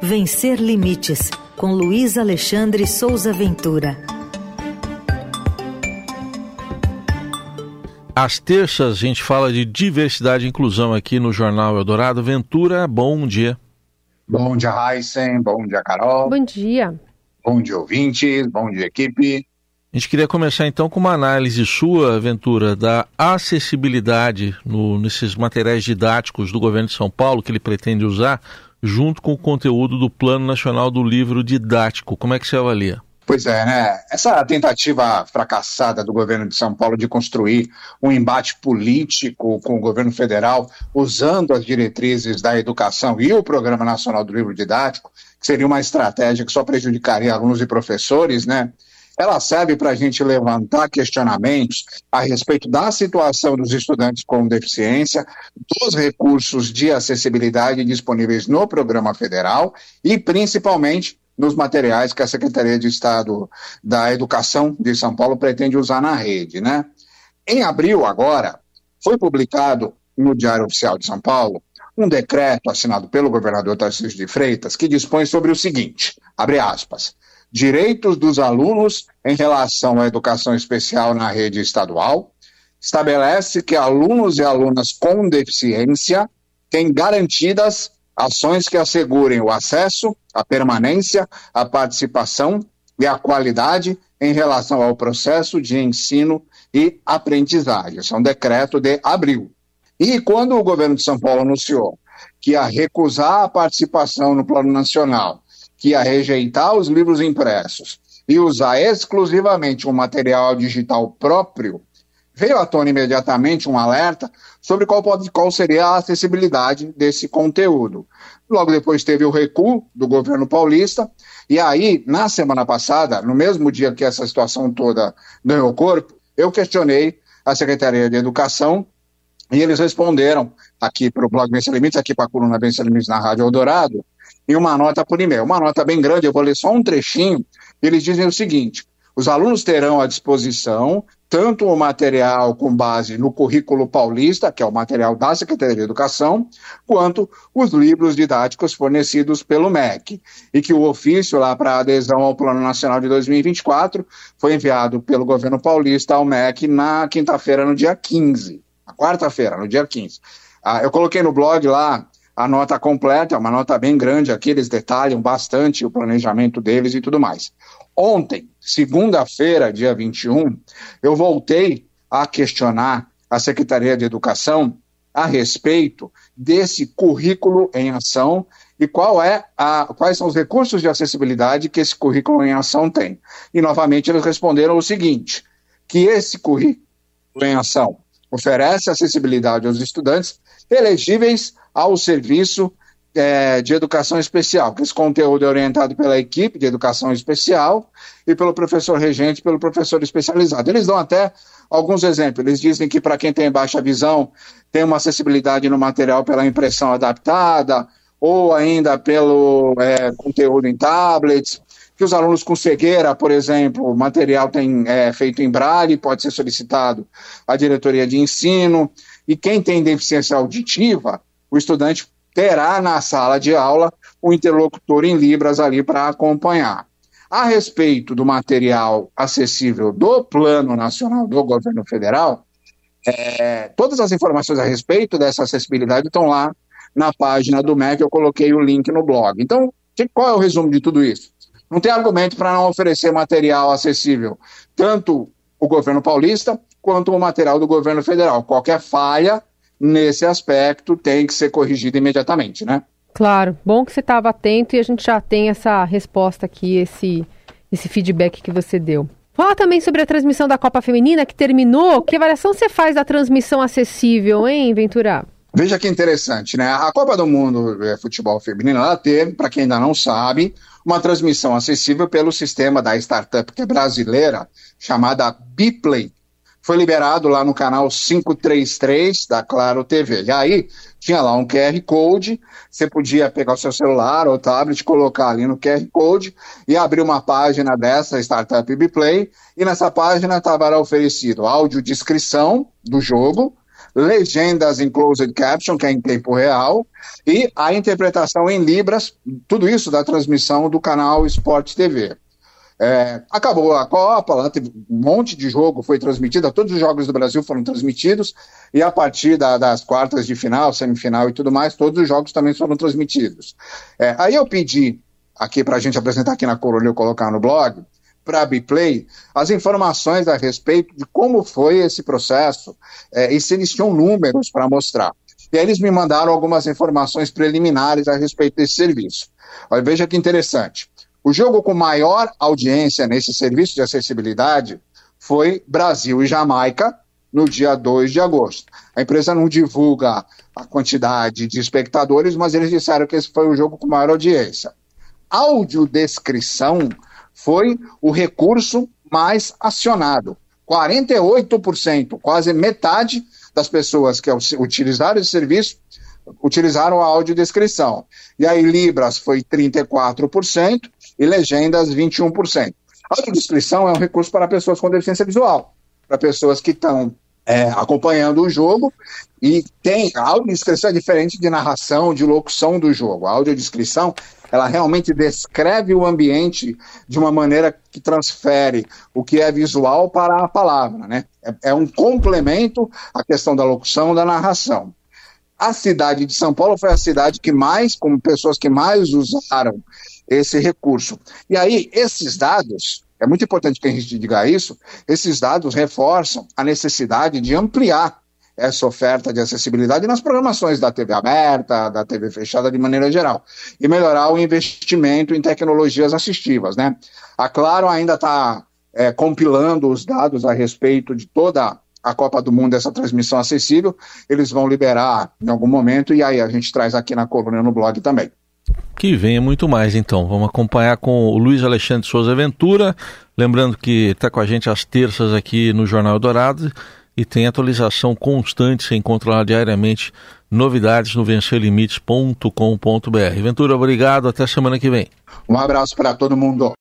Vencer Limites, com Luiz Alexandre Souza Ventura. Às terças a gente fala de diversidade e inclusão aqui no Jornal Eldorado. Ventura, bom dia. Bom dia, Heisen. Bom dia, Carol. Bom dia. Bom dia, ouvintes. Bom dia, equipe. A gente queria começar então com uma análise sua, Ventura, da acessibilidade no, nesses materiais didáticos do governo de São Paulo que ele pretende usar, junto com o conteúdo do Plano Nacional do Livro Didático. Como é que você avalia? Pois é, né? Essa tentativa fracassada do governo de São Paulo de construir um embate político com o governo federal, usando as diretrizes da educação e o Programa Nacional do Livro Didático, que seria uma estratégia que só prejudicaria alunos e professores, né? Ela serve para a gente levantar questionamentos a respeito da situação dos estudantes com deficiência, dos recursos de acessibilidade disponíveis no programa federal e, principalmente, nos materiais que a Secretaria de Estado da Educação de São Paulo pretende usar na rede. Né? Em abril, agora, foi publicado no Diário Oficial de São Paulo um decreto assinado pelo governador Tarcísio de Freitas que dispõe sobre o seguinte, abre aspas, direitos dos alunos em relação à educação especial na rede estadual, estabelece que alunos e alunas com deficiência têm garantidas ações que assegurem o acesso, a permanência, a participação e a qualidade em relação ao processo de ensino e aprendizagem. Isso é um decreto de abril. E quando o governo de São Paulo anunciou que ia recusar a participação no Plano Nacional que ia rejeitar os livros impressos e usar exclusivamente um material digital próprio, veio à tona imediatamente um alerta sobre qual, pode, qual seria a acessibilidade desse conteúdo. Logo depois teve o recuo do governo paulista, e aí, na semana passada, no mesmo dia que essa situação toda ganhou corpo, eu questionei a Secretaria de Educação e eles responderam aqui para o blog Vencer Limites, aqui para a coluna Vencer Limites na Rádio Eldorado, e uma nota por e-mail. Uma nota bem grande, eu vou ler só um trechinho. Eles dizem o seguinte: os alunos terão à disposição tanto o material com base no currículo paulista, que é o material da Secretaria de Educação, quanto os livros didáticos fornecidos pelo MEC. E que o ofício lá para adesão ao Plano Nacional de 2024 foi enviado pelo governo paulista ao MEC na quinta-feira, no dia 15. Na quarta-feira, no dia 15. Ah, eu coloquei no blog lá a nota completa, é uma nota bem grande aqui, eles detalham bastante o planejamento deles e tudo mais. Ontem, segunda-feira, dia 21, eu voltei a questionar a Secretaria de Educação a respeito desse currículo em ação e qual é a, quais são os recursos de acessibilidade que esse currículo em ação tem. E novamente eles responderam o seguinte: que esse currículo em ação oferece acessibilidade aos estudantes elegíveis ao serviço é, de educação especial, que esse conteúdo é orientado pela equipe de educação especial e pelo professor regente, pelo professor especializado. Eles dão até alguns exemplos. Eles dizem que para quem tem baixa visão, tem uma acessibilidade no material pela impressão adaptada, ou ainda pelo é, conteúdo em tablets, que os alunos com cegueira, por exemplo, o material tem é, feito em braille, pode ser solicitado à diretoria de ensino, e quem tem deficiência auditiva, o estudante terá na sala de aula o interlocutor em Libras ali para acompanhar. A respeito do material acessível do Plano Nacional do Governo Federal, é, todas as informações a respeito dessa acessibilidade estão lá na página do MEC, eu coloquei o link no blog. Então, qual é o resumo de tudo isso? Não tem argumento para não oferecer material acessível, tanto o governo paulista quanto o material do governo federal. Qualquer falha nesse aspecto tem que ser corrigido imediatamente, né? Claro, bom que você estava atento e a gente já tem essa resposta aqui, esse, esse feedback que você deu. Fala também sobre a transmissão da Copa Feminina que terminou. Que avaliação você faz da transmissão acessível, hein, Ventura? Veja que interessante, né? A Copa do Mundo é, Futebol Feminino, ela teve, para quem ainda não sabe, uma transmissão acessível pelo sistema da startup que é brasileira, chamada Biplay, foi liberado lá no canal 533 da Claro TV. E aí tinha lá um QR Code, você podia pegar o seu celular ou tablet, colocar ali no QR Code e abrir uma página dessa Startup Biplay, e nessa página estava oferecido áudio descrição do jogo, legendas em closed caption, que é em tempo real, e a interpretação em Libras, tudo isso da transmissão do canal Sport TV. É, acabou a Copa, lá teve um monte de jogo, foi transmitido, todos os jogos do Brasil foram transmitidos, e a partir da, das quartas de final, semifinal e tudo mais, todos os jogos também foram transmitidos. É, aí eu pedi aqui para a gente apresentar aqui na Corolha, eu colocar no blog, para a Biplay as informações a respeito de como foi esse processo é, e se eles tinham números para mostrar. E aí eles me mandaram algumas informações preliminares a respeito desse serviço. Olha, veja que interessante. O jogo com maior audiência nesse serviço de acessibilidade foi Brasil e Jamaica, no dia 2 de agosto. A empresa não divulga a quantidade de espectadores, mas eles disseram que esse foi o jogo com maior audiência. Audiodescrição foi o recurso mais acionado. 48%, quase metade das pessoas que utilizaram esse serviço utilizaram a audiodescrição. E aí Libras foi 34% e Legendas 21%. A audiodescrição é um recurso para pessoas com deficiência visual, para pessoas que estão é, acompanhando o jogo e tem a audiodescrição é diferente de narração, de locução do jogo. A audiodescrição ela realmente descreve o ambiente de uma maneira que transfere o que é visual para a palavra, né? É, é um complemento à questão da locução, da narração. A cidade de São Paulo foi a cidade que mais, como pessoas que mais usaram esse recurso. E aí, esses dados, é muito importante que a gente diga isso, esses dados reforçam a necessidade de ampliar essa oferta de acessibilidade nas programações da TV aberta, da TV fechada de maneira geral, e melhorar o investimento em tecnologias assistivas. Né? A Claro ainda está é, compilando os dados a respeito de toda a Copa do Mundo, essa transmissão acessível, eles vão liberar em algum momento, e aí a gente traz aqui na coluna no blog também. Que venha muito mais, então. Vamos acompanhar com o Luiz Alexandre Souza Ventura. Lembrando que está com a gente às terças aqui no Jornal Dourado e tem atualização constante, você encontra lá diariamente novidades no vencerlimites.com.br. Ventura, obrigado, até semana que vem. Um abraço para todo mundo.